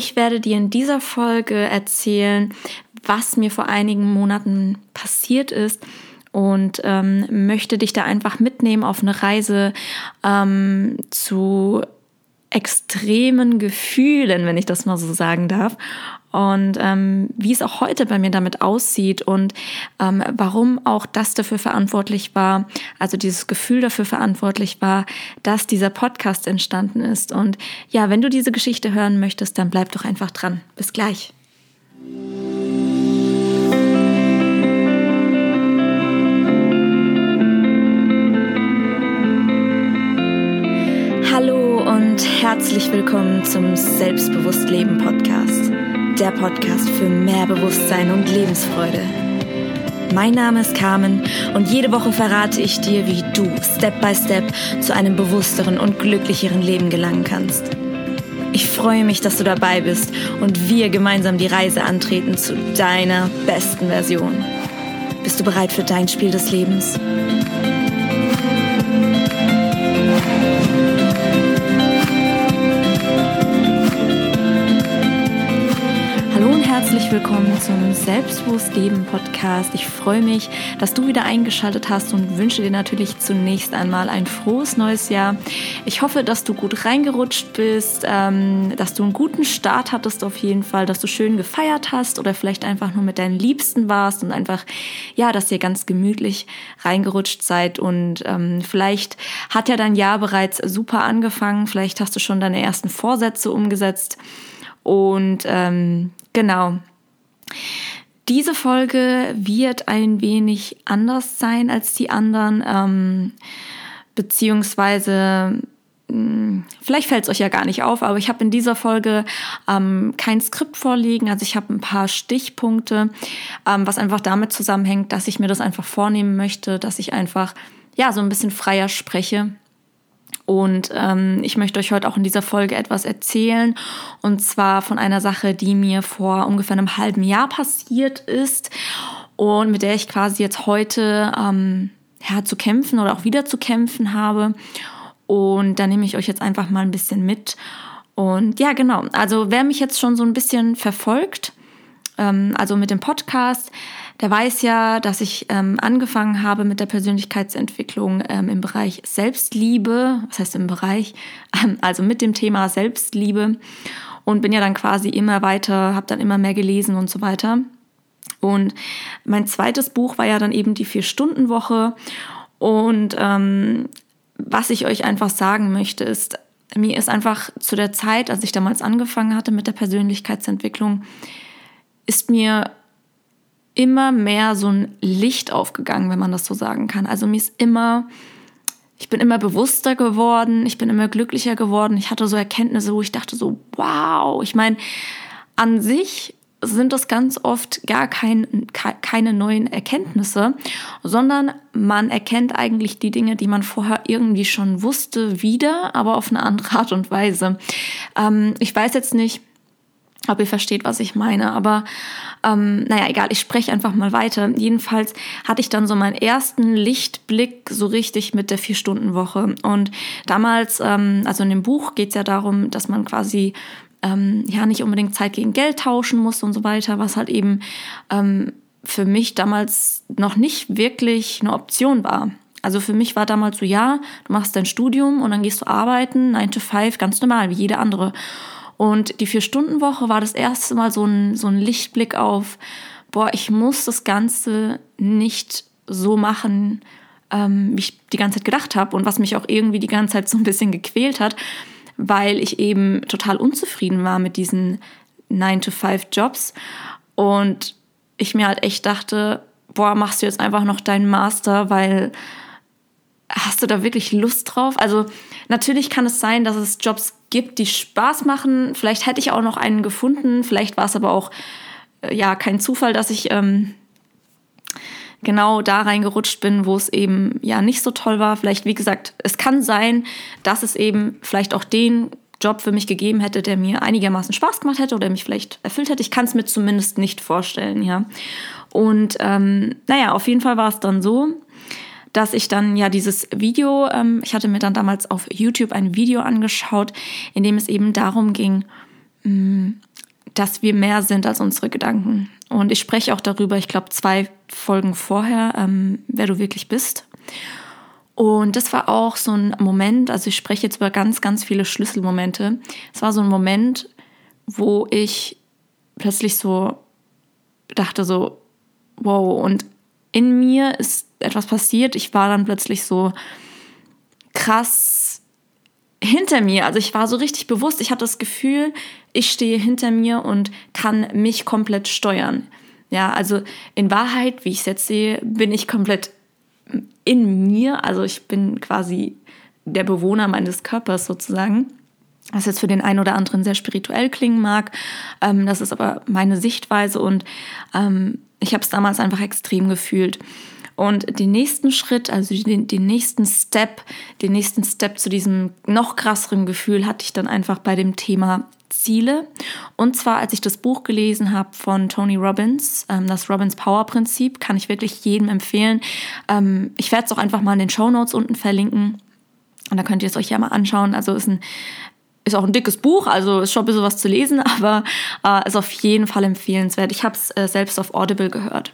Ich werde dir in dieser Folge erzählen, was mir vor einigen Monaten passiert ist und ähm, möchte dich da einfach mitnehmen auf eine Reise ähm, zu extremen Gefühlen, wenn ich das mal so sagen darf. Und ähm, wie es auch heute bei mir damit aussieht und ähm, warum auch das dafür verantwortlich war, also dieses Gefühl dafür verantwortlich war, dass dieser Podcast entstanden ist. Und ja, wenn du diese Geschichte hören möchtest, dann bleib doch einfach dran. Bis gleich. Herzlich willkommen zum Selbstbewusst Leben Podcast. Der Podcast für mehr Bewusstsein und Lebensfreude. Mein Name ist Carmen und jede Woche verrate ich dir, wie du Step by Step zu einem bewussteren und glücklicheren Leben gelangen kannst. Ich freue mich, dass du dabei bist und wir gemeinsam die Reise antreten zu deiner besten Version. Bist du bereit für dein Spiel des Lebens? Herzlich willkommen zum Selbstbewusst Leben Podcast. Ich freue mich, dass du wieder eingeschaltet hast und wünsche dir natürlich zunächst einmal ein frohes neues Jahr. Ich hoffe, dass du gut reingerutscht bist, ähm, dass du einen guten Start hattest auf jeden Fall, dass du schön gefeiert hast oder vielleicht einfach nur mit deinen Liebsten warst und einfach, ja, dass ihr ganz gemütlich reingerutscht seid und ähm, vielleicht hat ja dein Jahr bereits super angefangen, vielleicht hast du schon deine ersten Vorsätze umgesetzt. Und ähm, Genau. Diese Folge wird ein wenig anders sein als die anderen, ähm, beziehungsweise hm, Vielleicht fällt es euch ja gar nicht auf, aber ich habe in dieser Folge ähm, kein Skript vorliegen. Also ich habe ein paar Stichpunkte, ähm, was einfach damit zusammenhängt, dass ich mir das einfach vornehmen möchte, dass ich einfach ja so ein bisschen freier spreche und ähm, ich möchte euch heute auch in dieser Folge etwas erzählen. Und zwar von einer Sache, die mir vor ungefähr einem halben Jahr passiert ist und mit der ich quasi jetzt heute ähm, ja, zu kämpfen oder auch wieder zu kämpfen habe. Und da nehme ich euch jetzt einfach mal ein bisschen mit. Und ja, genau. Also wer mich jetzt schon so ein bisschen verfolgt, ähm, also mit dem Podcast, der weiß ja, dass ich ähm, angefangen habe mit der Persönlichkeitsentwicklung ähm, im Bereich Selbstliebe, was heißt im Bereich, ähm, also mit dem Thema Selbstliebe und bin ja dann quasi immer weiter, habe dann immer mehr gelesen und so weiter. Und mein zweites Buch war ja dann eben die Vier-Stunden-Woche. Und ähm, was ich euch einfach sagen möchte, ist, mir ist einfach zu der Zeit, als ich damals angefangen hatte mit der Persönlichkeitsentwicklung, ist mir immer mehr so ein Licht aufgegangen, wenn man das so sagen kann. Also mir ist immer, ich bin immer bewusster geworden, ich bin immer glücklicher geworden. Ich hatte so Erkenntnisse, wo ich dachte so, wow. Ich meine, an sich sind das ganz oft gar kein, keine neuen Erkenntnisse, sondern man erkennt eigentlich die Dinge, die man vorher irgendwie schon wusste, wieder, aber auf eine andere Art und Weise. Ähm, ich weiß jetzt nicht, ob ihr versteht, was ich meine. Aber ähm, naja, egal, ich spreche einfach mal weiter. Jedenfalls hatte ich dann so meinen ersten Lichtblick so richtig mit der Vier-Stunden-Woche. Und damals, ähm, also in dem Buch geht es ja darum, dass man quasi ähm, ja nicht unbedingt Zeit gegen Geld tauschen muss und so weiter, was halt eben ähm, für mich damals noch nicht wirklich eine Option war. Also für mich war damals so, ja, du machst dein Studium und dann gehst du arbeiten, 9 to 5, ganz normal, wie jeder andere. Und die Vier-Stunden-Woche war das erste Mal so ein, so ein Lichtblick auf, boah, ich muss das Ganze nicht so machen, ähm, wie ich die ganze Zeit gedacht habe und was mich auch irgendwie die ganze Zeit so ein bisschen gequält hat, weil ich eben total unzufrieden war mit diesen 9-to-5-Jobs und ich mir halt echt dachte, boah, machst du jetzt einfach noch deinen Master, weil hast du da wirklich Lust drauf? Also natürlich kann es sein, dass es Jobs gibt, die Spaß machen. Vielleicht hätte ich auch noch einen gefunden. Vielleicht war es aber auch äh, ja kein Zufall, dass ich ähm, genau da reingerutscht bin, wo es eben ja nicht so toll war. Vielleicht, wie gesagt, es kann sein, dass es eben vielleicht auch den Job für mich gegeben hätte, der mir einigermaßen Spaß gemacht hätte oder mich vielleicht erfüllt hätte. Ich kann es mir zumindest nicht vorstellen, ja. Und ähm, naja, auf jeden Fall war es dann so, dass ich dann ja dieses Video, ähm, ich hatte mir dann damals auf YouTube ein Video angeschaut, in dem es eben darum ging, mh, mm, dass wir mehr sind als unsere Gedanken. Und ich spreche auch darüber, ich glaube, zwei Folgen vorher, ähm, wer du wirklich bist. Und das war auch so ein Moment, also ich spreche jetzt über ganz, ganz viele Schlüsselmomente. Es war so ein Moment, wo ich plötzlich so dachte so, wow, und in mir ist etwas passiert. Ich war dann plötzlich so krass hinter mir. Also ich war so richtig bewusst. Ich hatte das Gefühl, ich stehe hinter mir und kann mich komplett steuern. Ja, also in Wahrheit, wie ich es jetzt sehe, bin ich komplett in mir. Also ich bin quasi der Bewohner meines Körpers sozusagen. Was jetzt für den einen oder anderen sehr spirituell klingen mag. Ähm, das ist aber meine Sichtweise und ähm, ich habe es damals einfach extrem gefühlt. Und den nächsten Schritt, also den, den nächsten Step, den nächsten Step zu diesem noch krasseren Gefühl hatte ich dann einfach bei dem Thema Ziele. Und zwar, als ich das Buch gelesen habe von Tony Robbins, ähm, das Robbins Power Prinzip, kann ich wirklich jedem empfehlen. Ähm, ich werde es auch einfach mal in den Show Notes unten verlinken. Und da könnt ihr es euch ja mal anschauen. Also ist ein ist auch ein dickes Buch, also ist schon ein bisschen was zu lesen, aber äh, ist auf jeden Fall empfehlenswert. Ich habe es äh, selbst auf Audible gehört.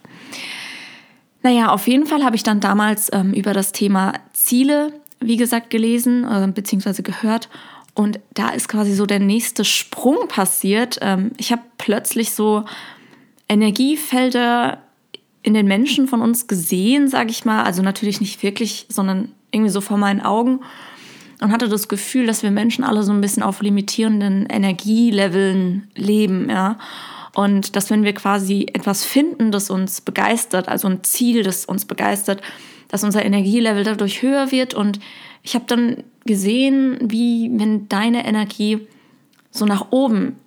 Naja, auf jeden Fall habe ich dann damals ähm, über das Thema Ziele, wie gesagt, gelesen äh, bzw. gehört. Und da ist quasi so der nächste Sprung passiert. Ähm, ich habe plötzlich so Energiefelder in den Menschen von uns gesehen, sage ich mal. Also natürlich nicht wirklich, sondern irgendwie so vor meinen Augen. Und hatte das Gefühl, dass wir Menschen alle so ein bisschen auf limitierenden Energieleveln leben, ja. Und dass wenn wir quasi etwas finden, das uns begeistert, also ein Ziel, das uns begeistert, dass unser Energielevel dadurch höher wird. Und ich habe dann gesehen, wie wenn deine Energie so nach oben,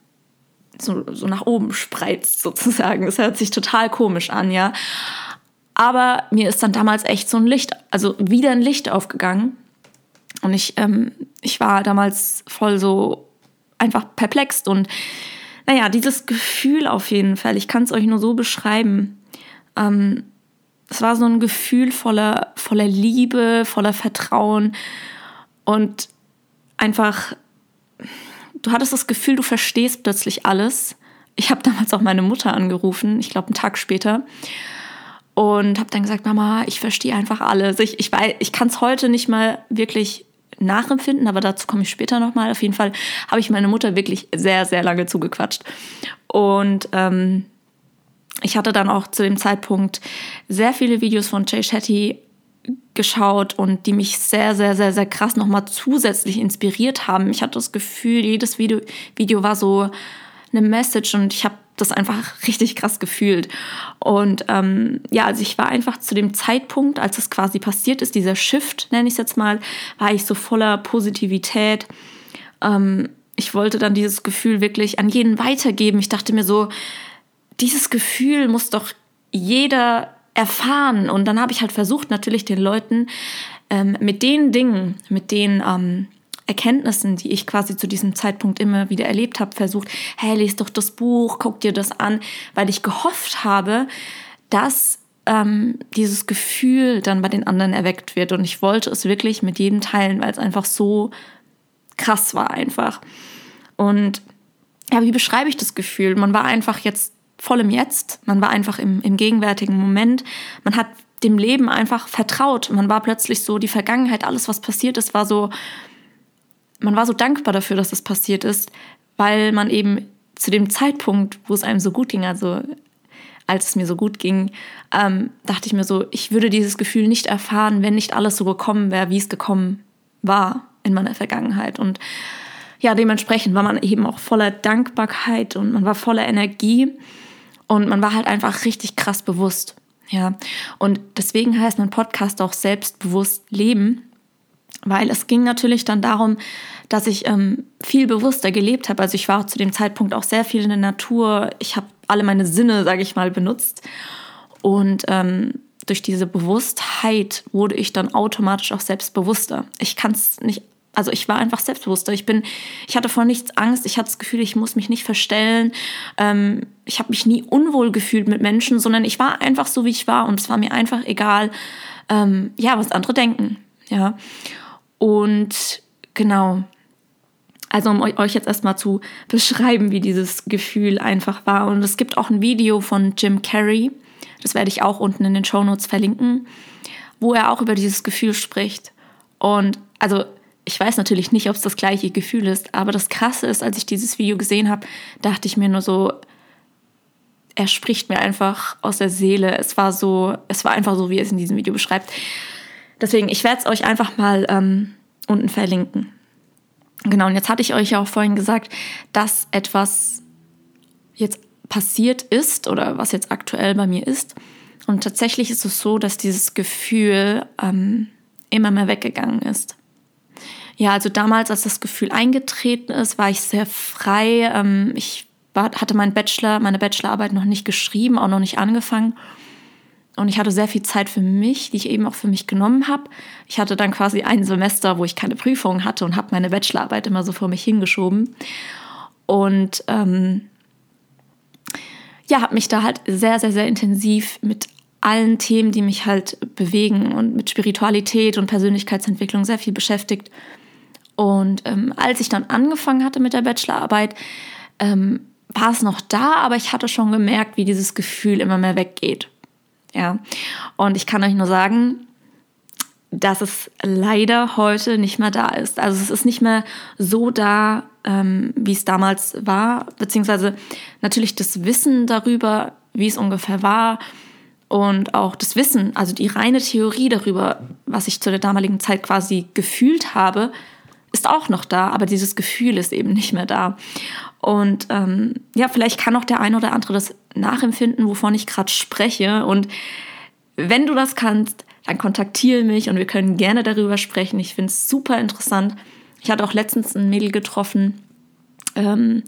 so, so nach oben spreizt sozusagen. Das hört sich total komisch an, ja. Aber mir ist dann damals echt so ein Licht, also wieder ein Licht aufgegangen. Und ich, ähm, ich war damals voll so einfach perplext und naja, dieses Gefühl auf jeden Fall, ich kann es euch nur so beschreiben. Ähm, es war so ein Gefühl voller, voller Liebe, voller Vertrauen und einfach, du hattest das Gefühl, du verstehst plötzlich alles. Ich habe damals auch meine Mutter angerufen, ich glaube einen Tag später, und habe dann gesagt, Mama, ich verstehe einfach alles. Ich, ich, ich kann es heute nicht mal wirklich nachempfinden, aber dazu komme ich später nochmal. Auf jeden Fall habe ich meine Mutter wirklich sehr, sehr lange zugequatscht. Und ähm, ich hatte dann auch zu dem Zeitpunkt sehr viele Videos von Jay Shetty geschaut und die mich sehr, sehr, sehr, sehr krass nochmal zusätzlich inspiriert haben. Ich hatte das Gefühl, jedes Video, Video war so eine Message und ich habe das einfach richtig krass gefühlt. Und ähm, ja, also ich war einfach zu dem Zeitpunkt, als es quasi passiert ist, dieser Shift, nenne ich es jetzt mal, war ich so voller Positivität. Ähm, ich wollte dann dieses Gefühl wirklich an jeden weitergeben. Ich dachte mir so, dieses Gefühl muss doch jeder erfahren. Und dann habe ich halt versucht, natürlich den Leuten ähm, mit den Dingen, mit denen ähm, Erkenntnissen, die ich quasi zu diesem Zeitpunkt immer wieder erlebt habe, versucht, hey, lies doch das Buch, guck dir das an, weil ich gehofft habe, dass ähm, dieses Gefühl dann bei den anderen erweckt wird. Und ich wollte es wirklich mit jedem teilen, weil es einfach so krass war einfach. Und ja, wie beschreibe ich das Gefühl? Man war einfach jetzt voll im Jetzt, man war einfach im, im gegenwärtigen Moment, man hat dem Leben einfach vertraut. Man war plötzlich so, die Vergangenheit, alles, was passiert ist, war so, man war so dankbar dafür, dass das passiert ist, weil man eben zu dem Zeitpunkt, wo es einem so gut ging, also als es mir so gut ging, ähm, dachte ich mir so, ich würde dieses Gefühl nicht erfahren, wenn nicht alles so gekommen wäre, wie es gekommen war in meiner Vergangenheit. Und ja, dementsprechend war man eben auch voller Dankbarkeit und man war voller Energie und man war halt einfach richtig krass bewusst. Ja, und deswegen heißt mein Podcast auch selbstbewusst leben, weil es ging natürlich dann darum, dass ich ähm, viel bewusster gelebt habe. Also ich war zu dem Zeitpunkt auch sehr viel in der Natur. Ich habe alle meine Sinne, sage ich mal, benutzt. Und ähm, durch diese Bewusstheit wurde ich dann automatisch auch selbstbewusster. Ich kann es nicht, also ich war einfach selbstbewusster. Ich bin, ich hatte vor nichts Angst. Ich hatte das Gefühl, ich muss mich nicht verstellen. Ähm, ich habe mich nie unwohl gefühlt mit Menschen, sondern ich war einfach so, wie ich war. Und es war mir einfach egal, ähm, ja, was andere denken. Ja. Und genau, Also um euch jetzt erstmal zu beschreiben, wie dieses Gefühl einfach war. Und es gibt auch ein Video von Jim Carrey, das werde ich auch unten in den Show Notes verlinken, wo er auch über dieses Gefühl spricht. Und also ich weiß natürlich nicht, ob es das gleiche Gefühl ist, aber das Krasse ist, als ich dieses Video gesehen habe, dachte ich mir nur so, er spricht mir einfach aus der Seele. Es war so, es war einfach so, wie er es in diesem Video beschreibt. Deswegen, ich werde es euch einfach mal ähm, unten verlinken. Genau, und jetzt hatte ich euch ja auch vorhin gesagt, dass etwas jetzt passiert ist oder was jetzt aktuell bei mir ist. Und tatsächlich ist es so, dass dieses Gefühl ähm, immer mehr weggegangen ist. Ja, also damals, als das Gefühl eingetreten ist, war ich sehr frei. Ähm, ich war, hatte meinen Bachelor, meine Bachelorarbeit noch nicht geschrieben, auch noch nicht angefangen. Und ich hatte sehr viel Zeit für mich, die ich eben auch für mich genommen habe. Ich hatte dann quasi ein Semester, wo ich keine Prüfungen hatte und habe meine Bachelorarbeit immer so vor mich hingeschoben. Und ähm, ja, habe mich da halt sehr, sehr, sehr intensiv mit allen Themen, die mich halt bewegen und mit Spiritualität und Persönlichkeitsentwicklung sehr viel beschäftigt. Und ähm, als ich dann angefangen hatte mit der Bachelorarbeit, ähm, war es noch da, aber ich hatte schon gemerkt, wie dieses Gefühl immer mehr weggeht. Ja, und ich kann euch nur sagen, dass es leider heute nicht mehr da ist. Also es ist nicht mehr so da, ähm, wie es damals war, beziehungsweise natürlich das Wissen darüber, wie es ungefähr war und auch das Wissen, also die reine Theorie darüber, was ich zu der damaligen Zeit quasi gefühlt habe, ist auch noch da, aber dieses Gefühl ist eben nicht mehr da. Und ähm, ja, vielleicht kann auch der eine oder andere das nachempfinden, wovon ich gerade spreche. Und wenn du das kannst, dann kontaktiere mich und wir können gerne darüber sprechen. Ich finde es super interessant. Ich hatte auch letztens ein Mädel getroffen. Ähm,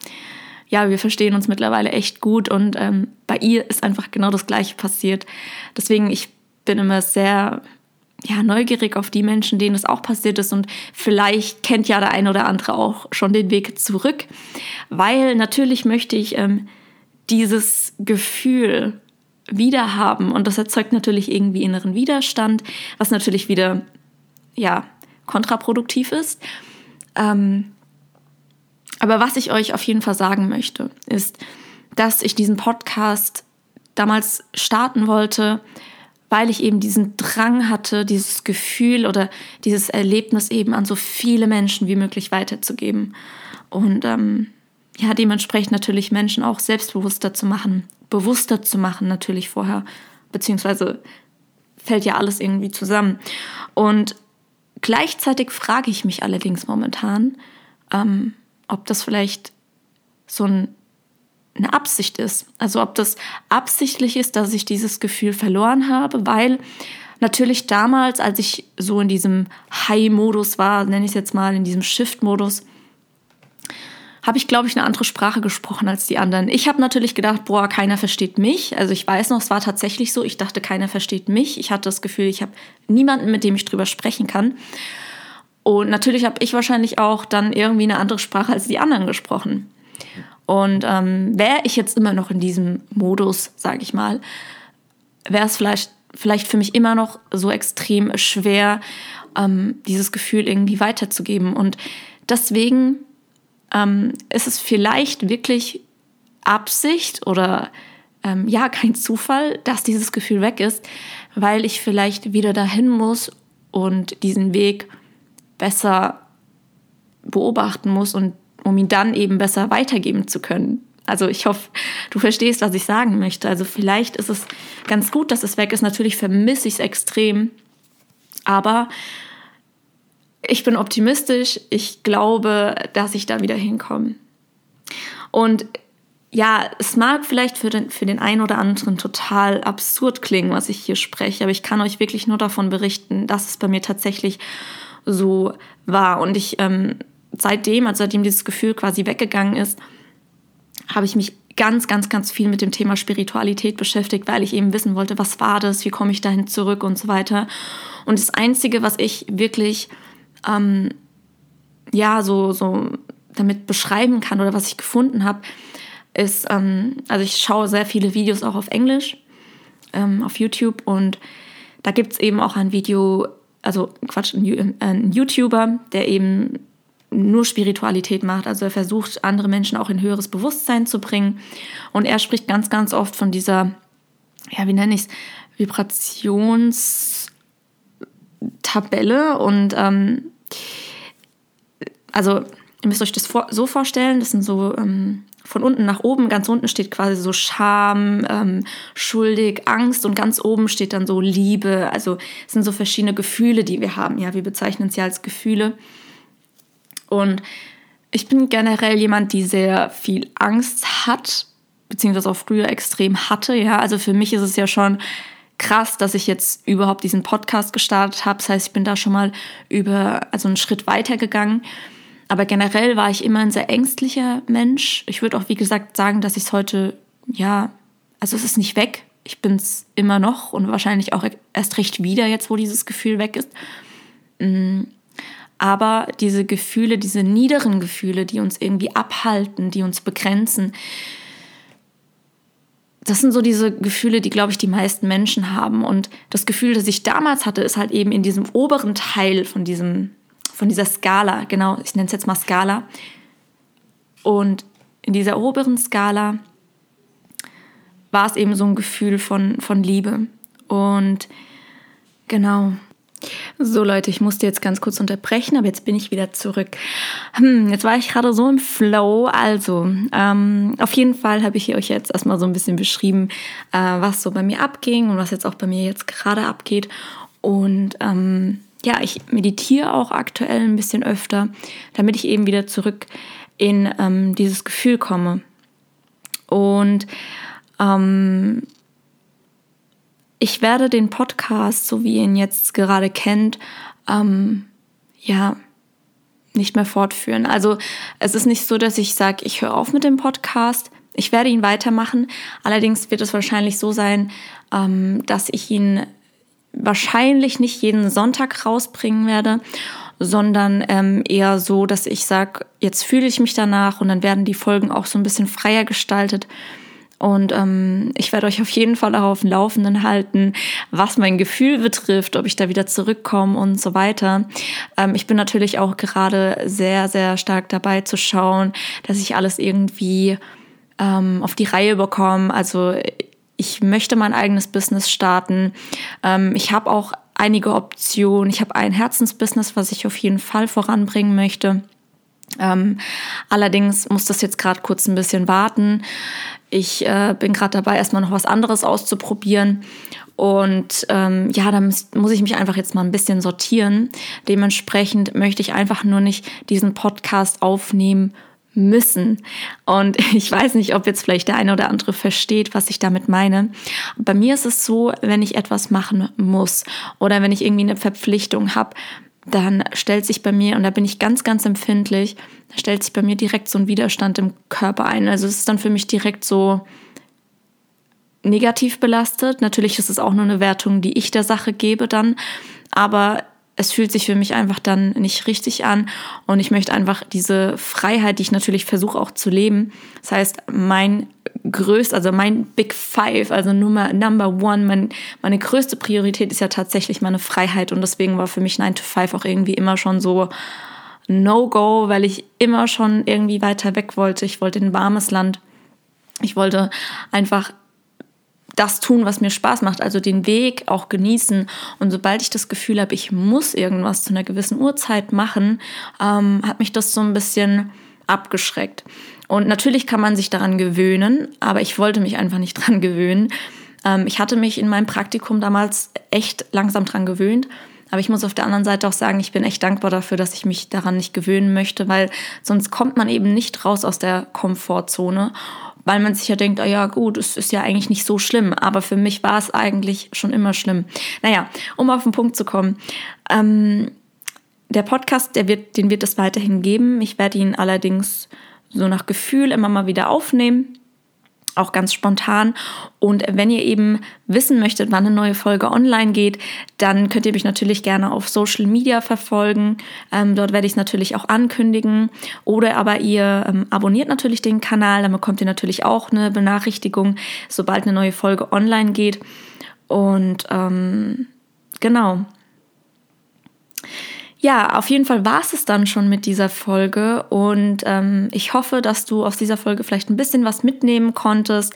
ja, wir verstehen uns mittlerweile echt gut und ähm, bei ihr ist einfach genau das Gleiche passiert. Deswegen, ich bin immer sehr ja, neugierig auf die Menschen, denen es auch passiert ist. Und vielleicht kennt ja der eine oder andere auch schon den Weg zurück. Weil natürlich möchte ich ähm, dieses Gefühl wieder haben. Und das erzeugt natürlich irgendwie inneren Widerstand, was natürlich wieder, ja, kontraproduktiv ist. Ähm, aber was ich euch auf jeden Fall sagen möchte, ist, dass ich diesen Podcast damals starten wollte, weil ich eben diesen Drang hatte, dieses Gefühl oder dieses Erlebnis eben an so viele Menschen wie möglich weiterzugeben. Und ähm, ja, dementsprechend natürlich Menschen auch selbstbewusster zu machen, bewusster zu machen natürlich vorher, beziehungsweise fällt ja alles irgendwie zusammen. Und gleichzeitig frage ich mich allerdings momentan, ähm, ob das vielleicht so ein eine Absicht ist. Also ob das absichtlich ist, dass ich dieses Gefühl verloren habe, weil natürlich damals, als ich so in diesem High-Modus war, nenne ich es jetzt mal, in diesem Shift-Modus, habe ich, glaube ich, eine andere Sprache gesprochen als die anderen. Ich habe natürlich gedacht, boah, keiner versteht mich. Also ich weiß noch, es war tatsächlich so. Ich dachte, keiner versteht mich. Ich hatte das Gefühl, ich habe niemanden, mit dem ich drüber sprechen kann. Und natürlich habe ich wahrscheinlich auch dann irgendwie eine andere Sprache als die anderen gesprochen. Und ähm, wäre ich jetzt immer noch in diesem Modus, sage ich mal, wäre es vielleicht, vielleicht für mich immer noch so extrem schwer, ähm, dieses Gefühl irgendwie weiterzugeben. Und deswegen ähm, ist es vielleicht wirklich Absicht oder ähm, ja, kein Zufall, dass dieses Gefühl weg ist, weil ich vielleicht wieder dahin muss und diesen Weg besser beobachten muss und um ihn dann eben besser weitergeben zu können. Also ich hoffe, du verstehst, was ich sagen möchte. Also vielleicht ist es ganz gut, dass es weg ist. Natürlich vermisse ich es extrem. Aber ich bin optimistisch. Ich glaube, dass ich da wieder hinkomme. Und ja, es mag vielleicht für den, für den einen oder anderen total absurd klingen, was ich hier spreche, aber ich kann euch wirklich nur davon berichten, dass es bei mir tatsächlich so war. Und ich ähm, seitdem, also seitdem dieses Gefühl quasi weggegangen ist, habe ich mich ganz, ganz, ganz viel mit dem Thema Spiritualität beschäftigt, weil ich eben wissen wollte, was war das, wie komme ich dahin zurück und so weiter. Und das Einzige, was ich wirklich, ähm, ja, so, so damit beschreiben kann oder was ich gefunden habe, ist, ähm, also ich schaue sehr viele Videos auch auf Englisch ähm, auf YouTube und da gibt es eben auch ein Video, also Quatsch, ein, ein YouTuber, der eben nur Spiritualität macht. Also er versucht, andere Menschen auch in höheres Bewusstsein zu bringen. Und er spricht ganz, ganz oft von dieser, ja, wie nenne ich es, Vibrationstabelle. Und ähm, also ihr müsst euch das vor, so vorstellen, das sind so ähm, von unten nach oben, ganz unten steht quasi so Scham, ähm, schuldig, Angst und ganz oben steht dann so Liebe. Also es sind so verschiedene Gefühle, die wir haben. Ja, wir bezeichnen sie als Gefühle. Und ich bin generell jemand, die sehr viel Angst hat, beziehungsweise auch früher extrem hatte. Ja, also für mich ist es ja schon krass, dass ich jetzt überhaupt diesen Podcast gestartet habe. Das heißt, ich bin da schon mal über, also einen Schritt weiter gegangen. Aber generell war ich immer ein sehr ängstlicher Mensch. Ich würde auch, wie gesagt, sagen, dass ich es heute, ja, also es ist nicht weg. Ich bin es immer noch und wahrscheinlich auch erst recht wieder, jetzt wo dieses Gefühl weg ist. Mm. Aber diese Gefühle, diese niederen Gefühle, die uns irgendwie abhalten, die uns begrenzen, das sind so diese Gefühle, die, glaube ich, die meisten Menschen haben. Und das Gefühl, das ich damals hatte, ist halt eben in diesem oberen Teil von diesem von dieser Skala, genau, ich nenne es jetzt mal Skala. Und in dieser oberen Skala war es eben so ein Gefühl von, von Liebe. Und genau. So Leute, ich musste jetzt ganz kurz unterbrechen, aber jetzt bin ich wieder zurück. Hm, jetzt war ich gerade so im Flow. Also, ähm, auf jeden Fall habe ich euch jetzt erstmal so ein bisschen beschrieben, äh, was so bei mir abging und was jetzt auch bei mir jetzt gerade abgeht. Und ähm, ja, ich meditiere auch aktuell ein bisschen öfter, damit ich eben wieder zurück in ähm, dieses Gefühl komme. Und ähm, ich werde den Podcast, so wie ihr ihn jetzt gerade kennt, ähm, ja, nicht mehr fortführen. Also es ist nicht so, dass ich sage, ich höre auf mit dem Podcast. Ich werde ihn weitermachen. Allerdings wird es wahrscheinlich so sein, ähm, dass ich ihn wahrscheinlich nicht jeden Sonntag rausbringen werde, sondern ähm, eher so, dass ich sage, jetzt fühle ich mich danach und dann werden die Folgen auch so ein bisschen freier gestaltet. Und ähm, ich werde euch auf jeden Fall auch auf dem Laufenden halten, was mein Gefühl betrifft, ob ich da wieder zurückkomme und so weiter. Ähm, ich bin natürlich auch gerade sehr, sehr stark dabei zu schauen, dass ich alles irgendwie ähm, auf die Reihe bekomme. Also ich möchte mein eigenes Business starten. Ähm, ich habe auch einige Optionen. Ich habe ein Herzensbusiness, was ich auf jeden Fall voranbringen möchte. Ähm, allerdings muss das jetzt gerade kurz ein bisschen warten. Ich äh, bin gerade dabei, erstmal noch was anderes auszuprobieren. Und ähm, ja, da muss, muss ich mich einfach jetzt mal ein bisschen sortieren. Dementsprechend möchte ich einfach nur nicht diesen Podcast aufnehmen müssen. Und ich weiß nicht, ob jetzt vielleicht der eine oder andere versteht, was ich damit meine. Bei mir ist es so, wenn ich etwas machen muss oder wenn ich irgendwie eine Verpflichtung habe, dann stellt sich bei mir, und da bin ich ganz, ganz empfindlich, da stellt sich bei mir direkt so ein Widerstand im Körper ein. Also es ist dann für mich direkt so negativ belastet. Natürlich ist es auch nur eine Wertung, die ich der Sache gebe dann. Aber es fühlt sich für mich einfach dann nicht richtig an und ich möchte einfach diese Freiheit, die ich natürlich versuche auch zu leben. Das heißt, mein größt, also mein Big Five, also Nummer Number One, mein, meine größte Priorität ist ja tatsächlich meine Freiheit und deswegen war für mich 9 to 5 auch irgendwie immer schon so No-Go, weil ich immer schon irgendwie weiter weg wollte. Ich wollte in ein warmes Land. Ich wollte einfach das tun, was mir Spaß macht, also den Weg auch genießen. Und sobald ich das Gefühl habe, ich muss irgendwas zu einer gewissen Uhrzeit machen, ähm, hat mich das so ein bisschen abgeschreckt. Und natürlich kann man sich daran gewöhnen, aber ich wollte mich einfach nicht daran gewöhnen. Ähm, ich hatte mich in meinem Praktikum damals echt langsam daran gewöhnt. Aber ich muss auf der anderen Seite auch sagen, ich bin echt dankbar dafür, dass ich mich daran nicht gewöhnen möchte, weil sonst kommt man eben nicht raus aus der Komfortzone weil man sich ja denkt, ah ja gut, es ist ja eigentlich nicht so schlimm, aber für mich war es eigentlich schon immer schlimm. Naja, um auf den Punkt zu kommen. Ähm, der Podcast, der wird, den wird es weiterhin geben. Ich werde ihn allerdings so nach Gefühl immer mal wieder aufnehmen auch ganz spontan. Und wenn ihr eben wissen möchtet, wann eine neue Folge online geht, dann könnt ihr mich natürlich gerne auf Social Media verfolgen. Ähm, dort werde ich es natürlich auch ankündigen. Oder aber ihr ähm, abonniert natürlich den Kanal, dann bekommt ihr natürlich auch eine Benachrichtigung, sobald eine neue Folge online geht. Und ähm, genau. Ja, auf jeden Fall war es dann schon mit dieser Folge und ähm, ich hoffe, dass du aus dieser Folge vielleicht ein bisschen was mitnehmen konntest.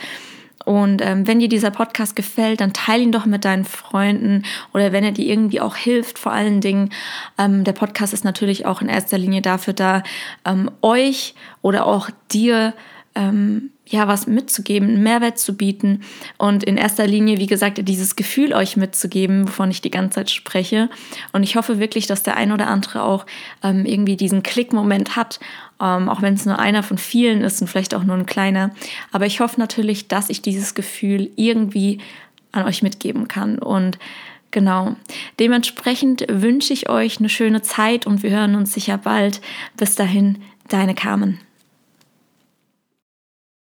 Und ähm, wenn dir dieser Podcast gefällt, dann teile ihn doch mit deinen Freunden oder wenn er dir irgendwie auch hilft, vor allen Dingen. Ähm, der Podcast ist natürlich auch in erster Linie dafür da, ähm, euch oder auch dir ähm, ja, was mitzugeben, einen Mehrwert zu bieten und in erster Linie, wie gesagt, dieses Gefühl euch mitzugeben, wovon ich die ganze Zeit spreche. Und ich hoffe wirklich, dass der ein oder andere auch ähm, irgendwie diesen Klickmoment hat, ähm, auch wenn es nur einer von vielen ist und vielleicht auch nur ein kleiner. Aber ich hoffe natürlich, dass ich dieses Gefühl irgendwie an euch mitgeben kann und Genau. Dementsprechend wünsche ich euch eine schöne Zeit und wir hören uns sicher bald. Bis dahin, deine Carmen.